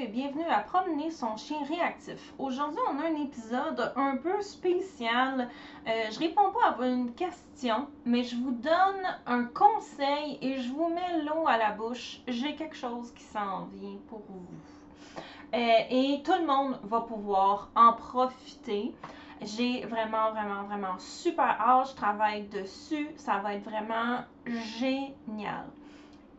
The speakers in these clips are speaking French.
et bienvenue à Promener son chien réactif. Aujourd'hui, on a un épisode un peu spécial. Euh, je réponds pas à une question, mais je vous donne un conseil et je vous mets l'eau à la bouche. J'ai quelque chose qui s'en vient pour vous. Euh, et tout le monde va pouvoir en profiter. J'ai vraiment, vraiment, vraiment super hâte. Je travaille dessus. Ça va être vraiment génial.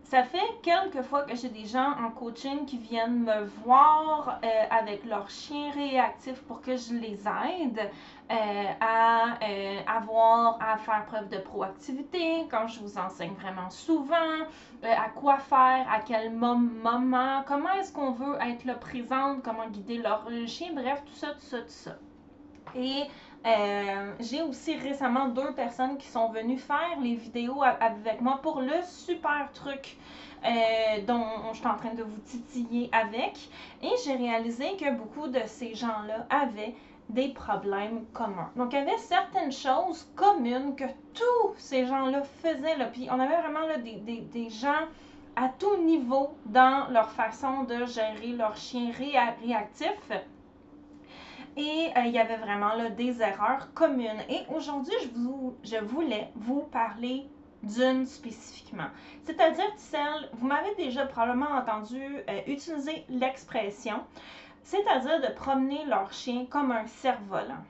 Ça fait quelques fois que j'ai des gens en coaching qui viennent me voir euh, avec leur chien réactif pour que je les aide euh, à euh, avoir à faire preuve de proactivité, comme je vous enseigne vraiment souvent, à quoi faire, à quel moment, comment est-ce qu'on veut être le présent, comment guider leur chien, bref, tout ça, tout ça, tout ça. Et euh, j'ai aussi récemment deux personnes qui sont venues faire les vidéos avec moi pour le super truc euh, dont je suis en train de vous titiller avec. Et j'ai réalisé que beaucoup de ces gens-là avaient des problèmes communs. Donc, il y avait certaines choses communes que tous ces gens-là faisaient. Puis, on avait vraiment là, des, des, des, gens à tout niveau dans leur façon de gérer leur chien réactif. Et euh, il y avait vraiment là, des erreurs communes. Et aujourd'hui, je, voulais vous parler d'une spécifiquement. C'est-à-dire celle, vous m'avez déjà probablement entendu euh, utiliser l'expression, c'est-à-dire de promener leur chien comme un cerf-volant.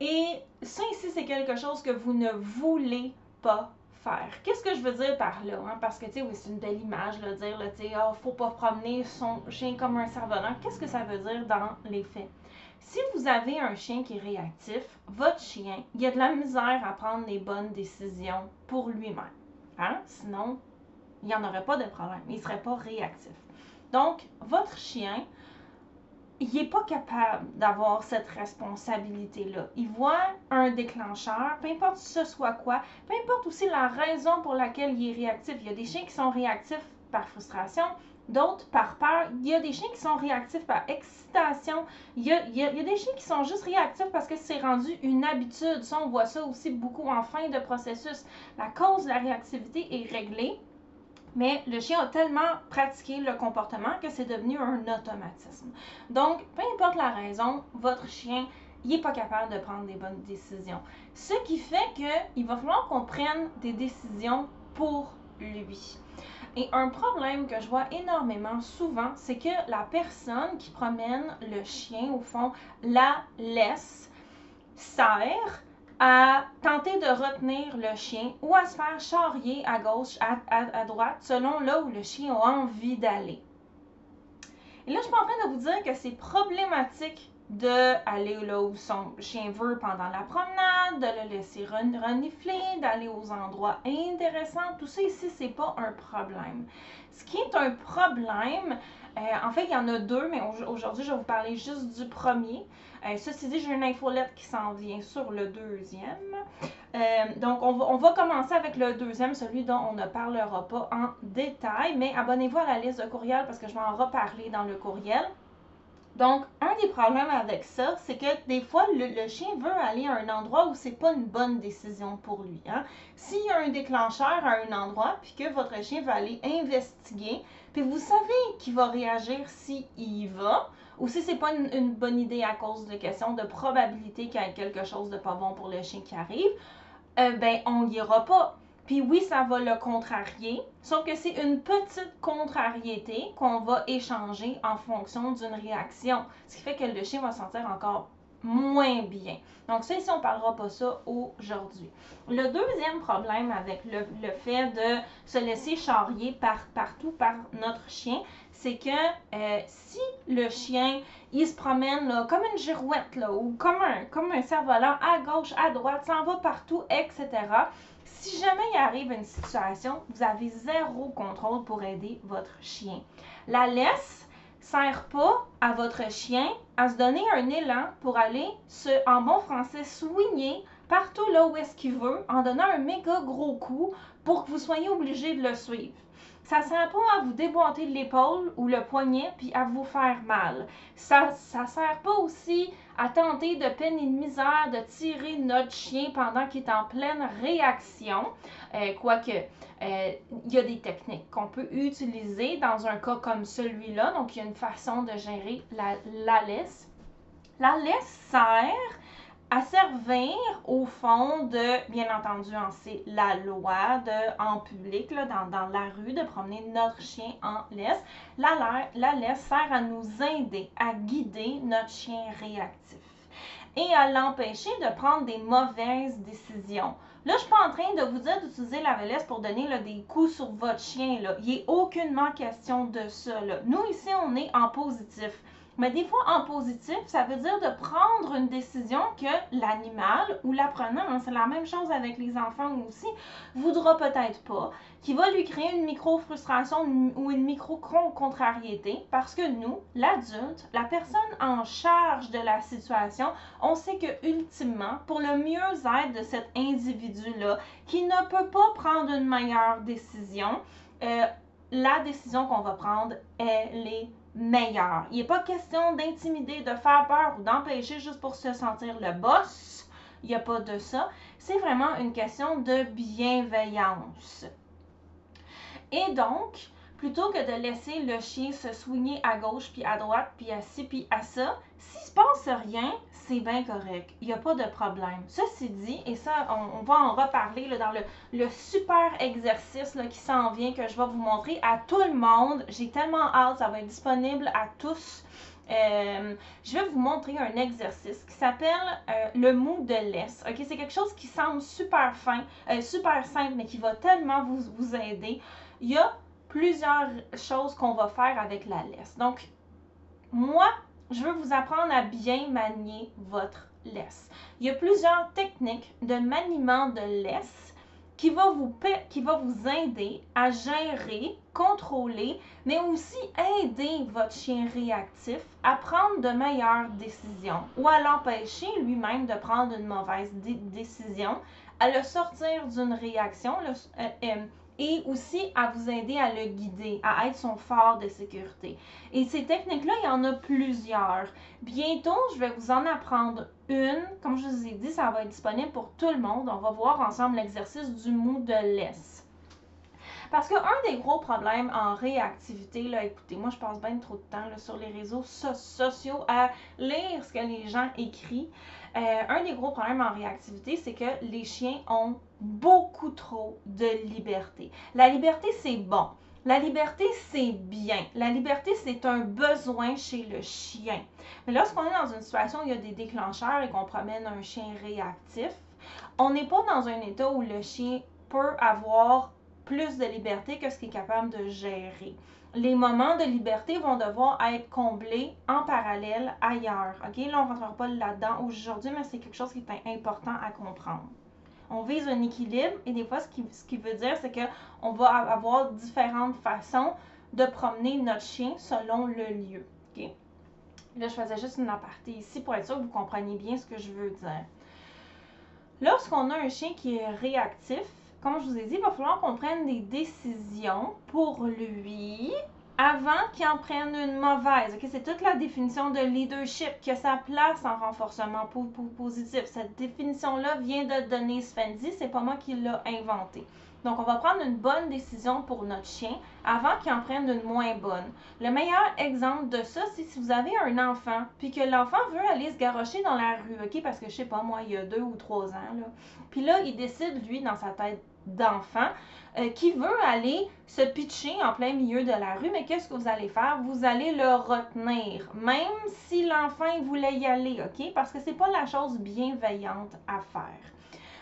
Et ça ici, c'est quelque chose que vous ne voulez pas faire. Qu'est-ce que je veux dire par là? Hein? Parce que, tu sais, oui, c'est une belle image, là, dire, tu sais, oh, faut pas promener son chien comme un cerf-volant. Qu'est-ce que ça veut dire dans les faits? Si vous avez un chien qui est réactif, votre chien, il a de la misère à prendre les bonnes décisions pour lui-même. Hein? Sinon, il n'y en aurait pas de problème. Il ne serait pas réactif. Donc, votre chien, il n'est pas capable d'avoir cette responsabilité-là. Il voit un déclencheur, peu importe ce soit quoi, peu importe aussi la raison pour laquelle il est réactif. Il y a des chiens qui sont réactifs par frustration, d'autres par peur. Il y a des chiens qui sont réactifs par excitation. Il y a, des chiens qui sont juste réactifs parce que c'est rendu une habitude. Ça, on voit ça aussi beaucoup en fin de processus. La cause de la réactivité est réglée. Mais le chien a tellement pratiqué le comportement que c'est devenu un automatisme. Donc, peu importe la raison, votre chien, n'est pas capable de prendre des bonnes décisions. Ce qui fait qu'il va falloir qu'on prenne des décisions pour lui. Et un problème que je vois énormément souvent, c'est que la personne qui promène le chien, au fond, la laisse, sert à tenter de retenir le chien ou à se faire charrier à gauche, à, à, droite, selon là où le chien a envie d'aller. Et là, je suis pas en train de vous dire que c'est problématique d'aller là où son chien veut pendant la promenade, de le laisser renifler, d'aller aux endroits intéressants. Tout ça ici, c'est pas un problème. Ce qui est un problème, euh, en fait, il y en a deux, mais aujourd'hui, je vais vous parler juste du premier. Euh, ceci dit, j'ai une infolette qui s'en vient sur le deuxième. Euh, donc, on va, on va, commencer avec le deuxième, celui dont on ne parlera pas en détail, mais abonnez-vous à la liste de courriels parce que je vais en reparler dans le courriel. Donc, un des problèmes avec ça, c'est que des fois, le, chien veut aller à un endroit où c'est pas une bonne décision pour lui. Hein. S'il y a un déclencheur à un endroit, puis que votre chien va aller investiguer, puis vous savez qu'il va réagir s'il y va, ou si c'est pas une, bonne idée à cause de questions de probabilité qu'il y ait quelque chose de pas bon pour le chien qui arrive, euh, ben on n'y ira pas. Puis oui, ça va le contrarier, sauf que c'est une petite contrariété qu'on va échanger en fonction d'une réaction, ce qui fait que le chien va se sentir encore moins bien. Donc ça, ici, on ne parlera pas ça aujourd'hui. Le deuxième problème avec le, fait de se laisser charrier par, partout par notre chien, c'est que euh, si le chien, il se promène comme une girouette ou comme un, comme un cerf-volant à gauche, à droite, s'en va partout, etc., si jamais il arrive une situation, vous avez zéro contrôle pour aider votre chien. La laisse sert pas à votre chien à se donner un élan pour aller se, en bon français, soigner partout là où est-ce qu'il veut en donnant un méga gros coup pour que vous soyez obligé de le suivre. Ça sert pas à vous déboîter l'épaule ou le poignet puis à vous faire mal. Ça, ça sert pas aussi à tenter de peine et de misère de tirer notre chien pendant qu'il est en pleine réaction. Euh, quoique, euh, il y a des techniques qu'on peut utiliser dans un cas comme celui-là. Donc, il y a une façon de gérer la, la laisse. La laisse sert à servir au fond de, bien entendu, c'est la loi de en public, dans, la rue, de promener notre chien en laisse. La, la laisse sert à nous aider, à guider notre chien réactif et à l'empêcher de prendre des mauvaises décisions. Là, je suis pas en train de vous dire d'utiliser la laisse pour donner des coups sur votre chien. Là. Il n'est aucunement question de ça. Là. Nous, ici, on est en positif. Mais des fois, en positif, ça veut dire de prendre une décision que l'animal ou l'apprenant, hein, c'est la même chose avec les enfants aussi, voudra peut-être pas, qui va lui créer une micro-frustration ou une micro-contrariété parce que nous, l'adulte, la personne en charge de la situation, on sait que ultimement, pour le mieux-être de cet individu-là, qui ne peut pas prendre une meilleure décision, euh, la décision qu'on va prendre, elle est meilleur. Il n'est pas question d'intimider, de faire peur ou d'empêcher juste pour se sentir le boss. Il n'y a pas de ça. C'est vraiment une question de bienveillance. Et donc, plutôt que de laisser le chien se soigner à gauche, puis à droite, puis à ci, puis à ça, s'il se passe rien, c'est bien correct. Il n'y a pas de problème. Ceci dit, et ça, on, va en reparler dans le, super exercice qui s'en vient, que je vais vous montrer à tout le monde. J'ai tellement hâte, ça va être disponible à tous. Euh, je vais vous montrer un exercice qui s'appelle euh, le mou de laisse. C'est quelque chose qui semble super fin, euh, super simple, mais qui va tellement vous, vous aider. Il y a plusieurs choses qu'on va faire avec la laisse. Donc, moi, je veux vous apprendre à bien manier votre laisse. Il y a plusieurs techniques de maniement de laisse qui va vous, aider à gérer, contrôler, mais aussi aider votre chien réactif à prendre de meilleures décisions ou à l'empêcher lui-même de prendre une mauvaise décision, à le sortir d'une réaction, euh, euh, et aussi à vous aider à le guider, à être son phare de sécurité. Et ces techniques-là, il y en a plusieurs. Bientôt, je vais vous en apprendre une. Comme je vous ai dit, ça va être disponible pour tout le monde. On va voir ensemble l'exercice du mot de laisse. Parce qu'un des gros problèmes en réactivité, là, écoutez, moi je passe bien trop de temps sur les réseaux sociaux à lire ce que les gens écrivent. Euh, un des gros problèmes en réactivité, c'est que les chiens ont beaucoup trop de liberté. La liberté, c'est bon. La liberté, c'est bien. La liberté, c'est un besoin chez le chien. Mais lorsqu'on est dans une situation où il y a des déclencheurs et qu'on promène un chien réactif, on n'est pas dans un état où le chien peut avoir plus de liberté que ce qu'il est capable de gérer les moments de liberté vont devoir être comblés en parallèle ailleurs. Là, on ne rentrera pas là-dedans aujourd'hui, mais c'est quelque chose qui est important à comprendre. On vise un équilibre et des fois, ce qui, veut dire, c'est qu'on va avoir différentes façons de promener notre chien selon le lieu. Là, je faisais juste une aparté ici pour être sûr que vous compreniez bien ce que je veux dire. Lorsqu'on a un chien qui est réactif, comme je vous ai dit, il va falloir qu'on prenne des décisions pour lui avant qu'il en prenne une mauvaise. C'est toute la définition de leadership qui a sa place en renforcement positif. Cette définition-là vient de donner Svendy, c'est pas moi qui l'ai inventée. Donc, on va prendre une bonne décision pour notre chien avant qu'il en prenne une moins bonne. Le meilleur exemple de ça, c'est si vous avez un enfant, puis que l'enfant veut aller se garrocher dans la rue, OK? Parce que je sais pas, moi, il y a deux ou trois ans, là. Puis là, il décide, lui, dans sa tête d'enfant, euh, qui veut aller se pitcher en plein milieu de la rue, mais qu'est-ce que vous allez faire? Vous allez le retenir, même si l'enfant voulait y aller, OK? Parce que c'est pas la chose bienveillante à faire.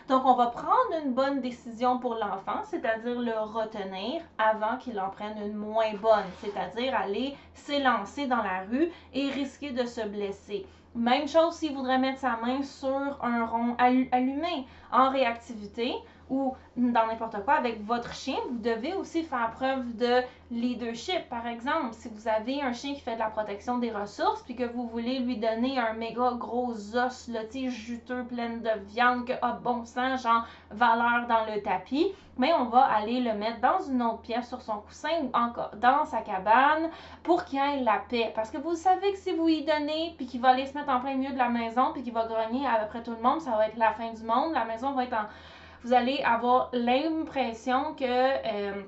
Donc, on va prendre une bonne décision pour l'enfant, c'est-à-dire le retenir avant qu'il en prenne une moins bonne, c'est-à-dire aller s'élancer dans la rue et risquer de se blesser. Même chose s'il voudrait mettre sa main sur un rond allumé. En réactivité, ou dans n'importe quoi avec votre chien, vous devez aussi faire preuve de leadership. Par exemple, si vous avez un chien qui fait de la protection des ressources, puis que vous voulez lui donner un méga gros os, là, juteux, plein de viande, que a bon sang, genre valeur dans le tapis, mais on va aller le mettre dans une autre pièce sur son coussin ou encore dans sa cabane pour qu'il ait la paix. Parce que vous savez que si vous y donnez, puis qu'il va aller se mettre en plein milieu de la maison, puis qu'il va grogner à peu près tout le monde, ça va être la fin du monde. La maison va être en vous allez avoir l'impression que euh,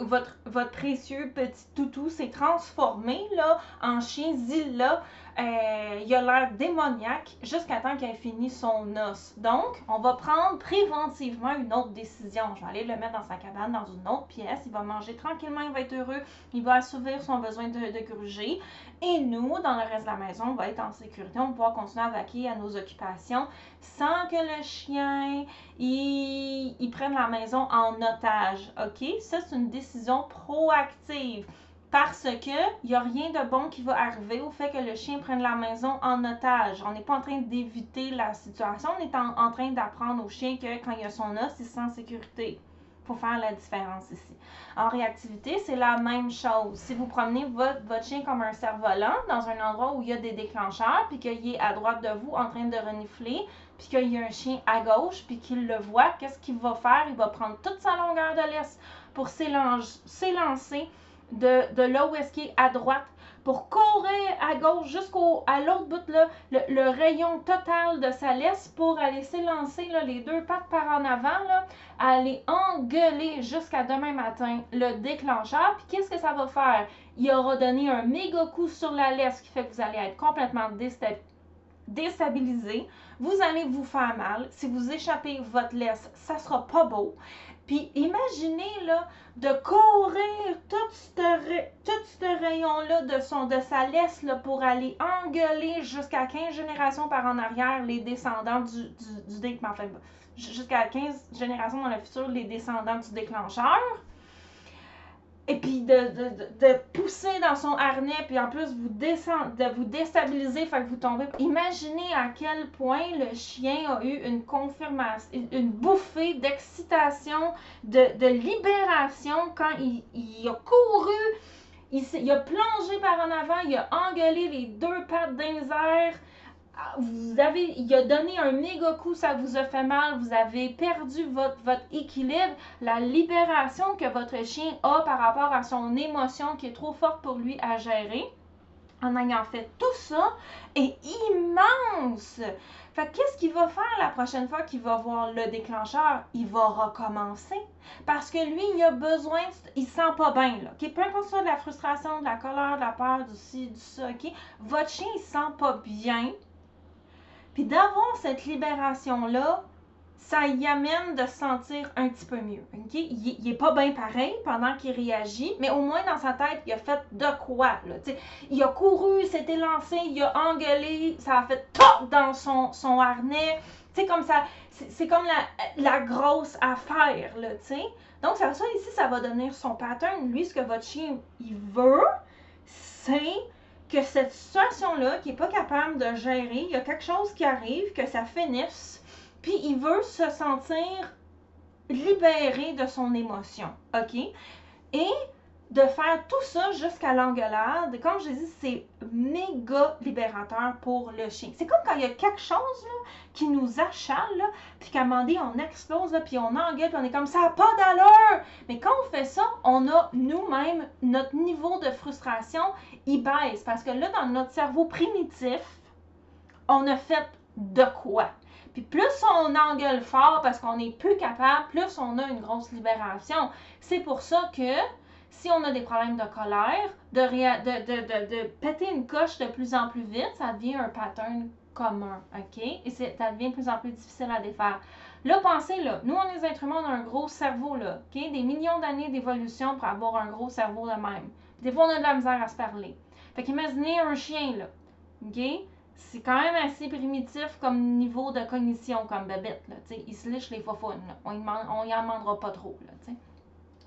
votre, précieux petit toutou s'est transformé là, en chien Zilla. Euh, il a l'air démoniaque jusqu'à temps qu'il ait fini son os. Donc, on va prendre préventivement une autre décision. Je vais aller le mettre dans sa cabane, dans une autre pièce. Il va manger tranquillement, il va être heureux. Il va assouvir son besoin de, de gruger. Et nous, dans le reste de la maison, on va être en sécurité. On va pouvoir continuer à vaquer à nos occupations sans que le chien il, il prenne la maison en otage. OK? Ça, c'est une décision proactive parce que n'y a rien de bon qui va arriver au fait que le chien prenne la maison en otage. On n'est pas en train d'éviter la situation, on est en, train d'apprendre au chien que quand il a son os, il se sécurité. Faut faire la différence ici. En réactivité, c'est la même chose. Si vous promenez votre, votre chien comme un cerf-volant dans un endroit où il y a des déclencheurs, puis qu'il est à droite de vous en train de renifler, puis qu'il y a un chien à gauche, puis qu'il le voit, qu'est-ce qu'il va faire? Il va prendre toute sa longueur de laisse pour s'élancer de, de là où est-ce qu'il est à droite pour courir à gauche jusqu'au à l'autre bout le, rayon total de sa laisse pour aller s'élancer les deux pattes par en avant là, aller engueuler jusqu'à demain matin le déclencheur. Puis qu'est-ce que ça va faire? Il aura donné un méga coup sur la laisse qui fait que vous allez être complètement déstabilisé. Vous allez vous faire mal. Si vous échappez votre laisse ça sera pas beau. Puis imaginez là, de courir tout rayon-là de, son, de sa laisse pour aller engueuler jusqu'à 15 générations par en arrière les descendants du, du, jusqu'à 15 générations dans le futur les descendants du déclencheur et puis de, de, de, pousser dans son harnais, puis en plus vous descendre, de vous déstabiliser, fait que vous tombez. Imaginez à quel point le chien a eu une confirmation, une bouffée d'excitation, de, libération quand il a couru, il, a plongé par en avant, il a engueulé les deux pattes d'un vous avez, il a donné un méga coup, ça vous a fait mal, vous avez perdu votre, votre équilibre, la libération que votre chien a par rapport à son émotion qui est trop forte pour lui à gérer, en ayant fait tout ça, est immense. Fait qu'est-ce qu'il va faire la prochaine fois qu'il va voir le déclencheur? Il va recommencer. Parce que lui, il a besoin, il sent pas bien, là. Peu importe ça, de la frustration, de la colère, de la peur, du ci, du ça, OK? Votre chien, il sent pas bien puis d'avoir cette libération-là, ça y amène de se sentir un petit peu mieux. Il, n'est est pas bien pareil pendant qu'il réagit, mais au moins dans sa tête, il a fait de quoi. Là, il a couru, il s'était lancé, il a engueulé, ça a fait top dans son, son harnais. sais comme ça, c'est comme la, la, grosse affaire. Là, sais? Donc, ça, ça ici, ça va devenir son pattern. Lui, ce que votre chien il veut, c'est que cette situation-là, qui n'est pas capable de gérer, il y a quelque chose qui arrive, que ça finisse, puis il veut se sentir libéré de son émotion. OK? Et de faire tout ça jusqu'à l'engueulade, comme je dis, c'est méga libérateur pour le chien. C'est comme quand il y a quelque chose qui nous achale, puis qu'à un moment donné, on explose, puis on engueule, puis on est comme ça, pas d'allure! Mais quand on fait ça, on a nous-mêmes, notre niveau de frustration, il baisse. Parce que là, dans notre cerveau primitif, on a fait de quoi? Puis plus on engueule fort parce qu'on n'est plus capable, plus on a une grosse libération. C'est pour ça que si on a des problèmes de colère, de, de, péter une coche de plus en plus vite, ça devient un pattern commun, OK? Et ça devient de plus en plus difficile à défaire. Là, pensez, là, nous, on est êtres humains, on a un gros cerveau, là, OK? Des millions d'années d'évolution pour avoir un gros cerveau de même. Des fois, on a de la misère à se parler. Fait qu'imaginez un chien, là, OK? C'est quand même assez primitif comme niveau de cognition, comme bébête, là, tu sais. Il se liche les faux là. On y, en demandera pas trop, là, tu sais.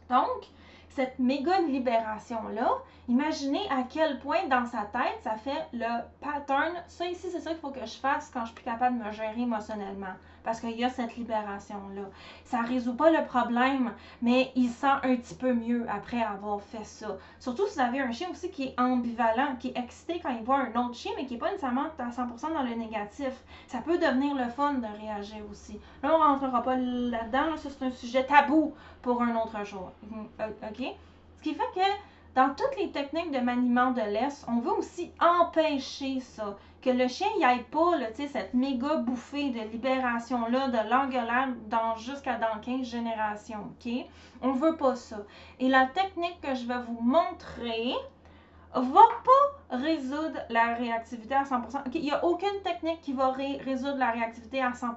Donc, cette méga libération-là, Imaginez à quel point dans sa tête, ça fait le pattern. Ça ici, c'est ça qu'il faut que je fasse quand je suis capable de me gérer émotionnellement. Parce qu'il y a cette libération-là. Ça ne résout pas le problème, mais il sent un petit peu mieux après avoir fait ça. Surtout si vous avez un chien aussi qui est ambivalent, qui est excité quand il voit un autre chien, mais qui n'est pas nécessairement à 100% dans le négatif. Ça peut devenir le fun de réagir aussi. Là, on ne rentrera pas là-dedans. c'est un sujet tabou pour un autre jour. Euh, OK? Ce qui fait que dans toutes les techniques de maniement de laisse, on veut aussi empêcher ça. Que le chien n'y aille pas là, cette méga bouffée de libération-là, de l'engueulade dans, jusqu'à dans 15 générations. OK? On veut pas ça. Et la technique que je vais vous montrer va pas résoudre la réactivité à 100%. Il n'y a aucune technique qui va résoudre la réactivité à 100%.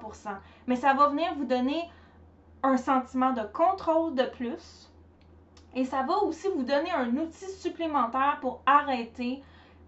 Mais ça va venir vous donner un sentiment de contrôle de plus et ça va aussi vous donner un outil supplémentaire pour arrêter,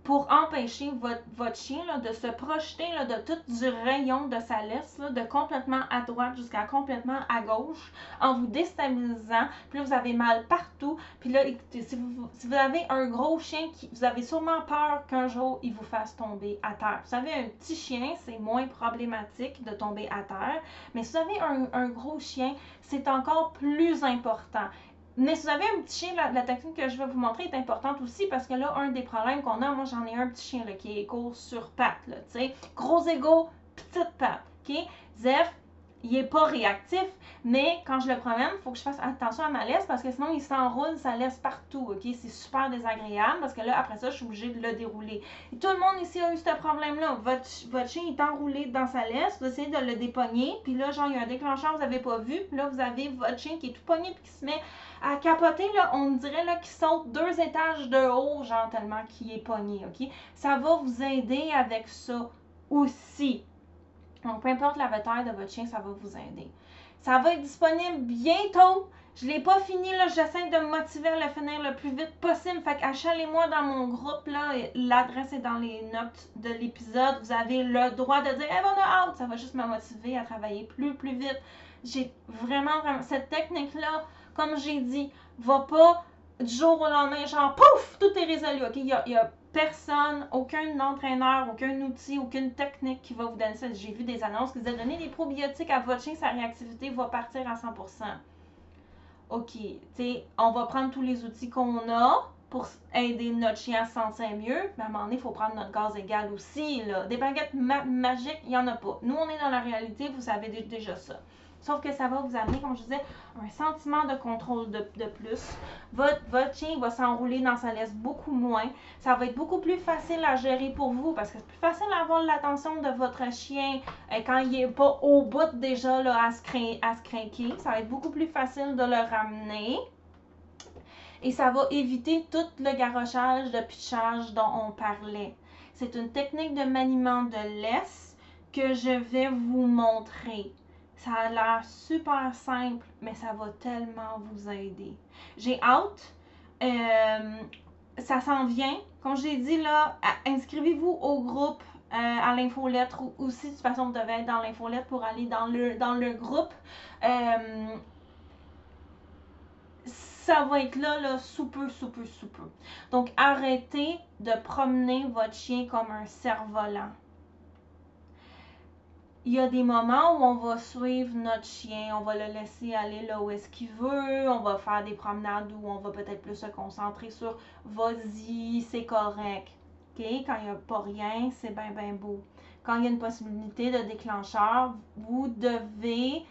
pour empêcher votre, votre chien là, de se projeter là, de tout du rayon de sa laisse, là, de complètement à droite jusqu'à complètement à gauche, en vous déstabilisant. Puis là, vous avez mal partout. Puis là, si vous, si vous avez un gros chien, qui, vous avez sûrement peur qu'un jour, il vous fasse tomber à terre. Vous avez un petit chien, c'est moins problématique de tomber à terre. Mais si vous avez un, un gros chien, c'est encore plus important. Mais si vous avez un petit chien, la, technique que je vais vous montrer est importante aussi parce que là, un des problèmes qu'on a, moi j'en ai un petit chien qui est court sur pattes, tu sais. Gros ego, petite patte, ok? Zef, il est pas réactif, mais quand je le promène, il faut que je fasse attention à ma laisse parce que sinon il s'enroule sa laisse partout, ok? C'est super désagréable parce que là, après ça, je suis obligée de le dérouler. Tout le monde ici a eu ce problème-là. Votre, votre chien est enroulé dans sa laisse, vous essayez de le dépogner, puis là, genre, il y a un déclencheur, vous n'avez pas vu, puis là, vous avez votre chien qui est tout pogné puis qui se met à capoter, là, on dirait là, qu'il saute deux étages de haut, genre tellement qu'il est pogné, ok? Ça va vous aider avec ça aussi. Donc, peu importe la taille de votre chien, ça va vous aider. Ça va être disponible bientôt. Je ne l'ai pas fini, là. J'essaie de me motiver à le finir le plus vite possible. Fait qu'achalez-moi dans mon groupe, là. L'adresse est dans les notes de l'épisode. Vous avez le droit de dire, hey, on a hâte. Ça va juste me motiver à travailler plus, plus vite. J'ai vraiment, vraiment, cette technique-là, comme j'ai dit, va pas du jour au lendemain, genre, pouf, tout est résolu. OK? Il y a, personne, aucun entraîneur, aucun outil, aucune technique qui va vous donner ça. J'ai vu des annonces qui disaient donner des probiotiques à votre chien, sa réactivité va partir à 100%. OK, tu on va prendre tous les outils qu'on a pour aider notre chien à se sentir mieux, mais à un moment donné, il faut prendre notre gaz égal aussi. Là. Des baguettes magiques, il n'y en a pas. Nous, on est dans la réalité, vous savez déjà ça. Sauf que ça va vous amener, comme je disais, un sentiment de contrôle de, plus. Votre, votre chien va s'enrouler dans sa laisse beaucoup moins. Ça va être beaucoup plus facile à gérer pour vous parce que c'est plus facile d'avoir l'attention de votre chien euh, quand il n'est pas au bout déjà là, à, se à se craquer. Ça va être beaucoup plus facile de le ramener. Et ça va éviter tout le garochage de pitchage dont on parlait. C'est une technique de maniement de laisse que je vais vous montrer. Ça a l'air super simple, mais ça va tellement vous aider. J'ai hâte. Euh, ça s'en vient. Comme j'ai dit là, inscrivez-vous au groupe euh, à l'infolettre ou aussi de toute façon vous devez être dans l'infolettre pour aller dans le, dans le groupe. Euh, ça va être là, là, sous peu, sous peu, sous peu. Donc, arrêtez de promener votre chien comme un cerf-volant il y a des moments où on va suivre notre chien, on va le laisser aller là où est-ce qu'il veut, on va faire des promenades où on va peut-être plus se concentrer sur vas-y, c'est correct. OK? Quand il n'y a pas rien, c'est bien, bien beau. Quand il y a une possibilité de déclencheur, vous devez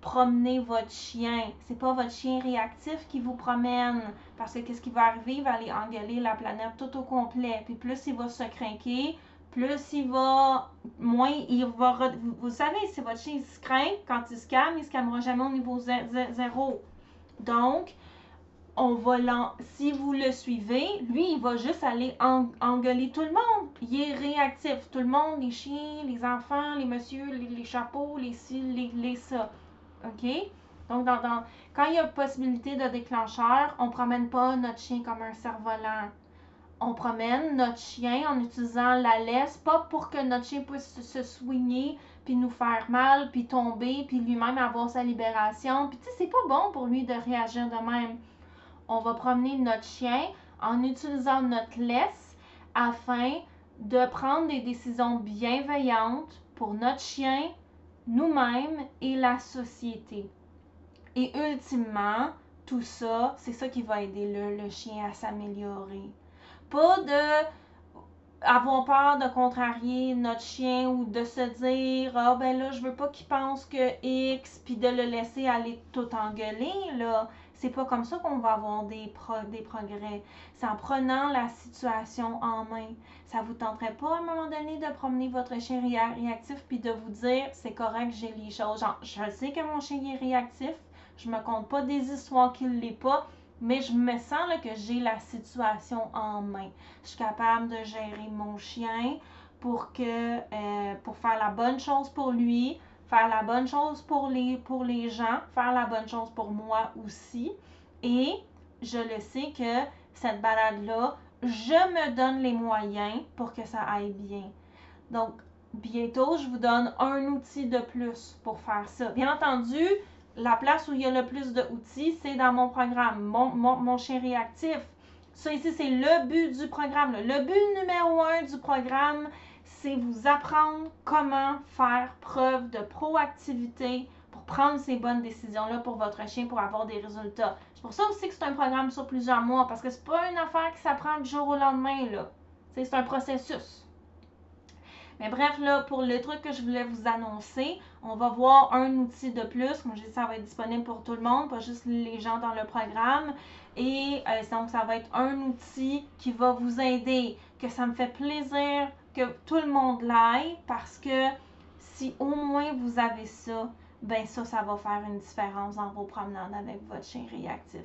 promener votre chien. C'est pas votre chien réactif qui vous promène. Parce que qu'est-ce qui va arriver? Il va aller engueuler la planète tout au complet. Puis plus il va se craquer, plus il va, moins il va. Vous, savez, si votre chien se craint, quand il se calme, il se calmera jamais au niveau zéro. Donc, on va si vous le suivez, lui, il va juste aller engueuler tout le monde. Il est réactif. Tout le monde, les chiens, les enfants, les messieurs, les, chapeaux, les ci, les, les ça. OK? Donc, dans, quand il y a possibilité de déclencheur, on ne promène pas notre chien comme un cerf-volant on promène notre chien en utilisant la laisse, pas pour que notre chien puisse se soigner, puis nous faire mal, puis tomber, puis lui-même avoir sa libération. Puis tu sais, c'est pas bon pour lui de réagir de même. On va promener notre chien en utilisant notre laisse afin de prendre des décisions bienveillantes pour notre chien, nous-mêmes et la société. Et ultimement, tout ça, c'est ça qui va aider le, le chien à s'améliorer. Pas de avoir peur de contrarier notre chien ou de se dire ah ben là je veux pas qu'il pense que X puis de le laisser aller tout engueuler là. C'est pas comme ça qu'on va avoir des, des progrès. C'est en prenant la situation en main. Ça vous tenterait pas à un moment donné de promener votre chien réactif puis de vous dire c'est correct j'ai les choses. Genre je sais que mon chien est réactif. Je me compte pas des histoires qu'il l'est pas mais je me sens là, que j'ai la situation en main. Je suis capable de gérer mon chien pour que euh, pour faire la bonne chose pour lui, faire la bonne chose pour les, pour les gens, faire la bonne chose pour moi aussi. Et je le sais que cette balade-là, je me donne les moyens pour que ça aille bien. Donc, bientôt, je vous donne un outil de plus pour faire ça. Bien entendu, la place où il y a le plus d'outils, c'est dans mon programme, mon, chien réactif. Ça ici, c'est le but du programme. Le but numéro un du programme, c'est vous apprendre comment faire preuve de proactivité pour prendre ces bonnes décisions-là pour votre chien pour avoir des résultats. C'est pour ça aussi que c'est un programme sur plusieurs mois, parce que c'est pas une affaire qui s'apprend du jour au lendemain. C'est un processus. Mais bref, là, pour le truc que je voulais vous annoncer, on va voir un outil de plus. Comme je dis, ça va être disponible pour tout le monde, pas juste les gens dans le programme. Et euh, donc, ça va être un outil qui va vous aider, que ça me fait plaisir que tout le monde l'aille parce que si au moins vous avez ça, ben ça, ça va faire une différence dans vos promenades avec votre chien réactif.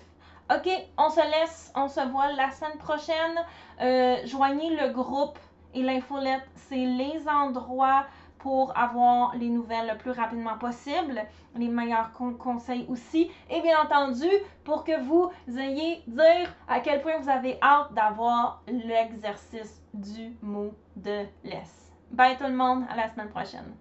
OK, on se laisse, on se voit la semaine prochaine. Euh, joignez le groupe et l'infolette, c'est les endroits pour avoir les nouvelles le plus rapidement possible, les meilleurs conseils aussi, et bien entendu, pour que vous ayez dire à quel point vous avez hâte d'avoir l'exercice du mot de laisse. Bye tout le monde, à la semaine prochaine.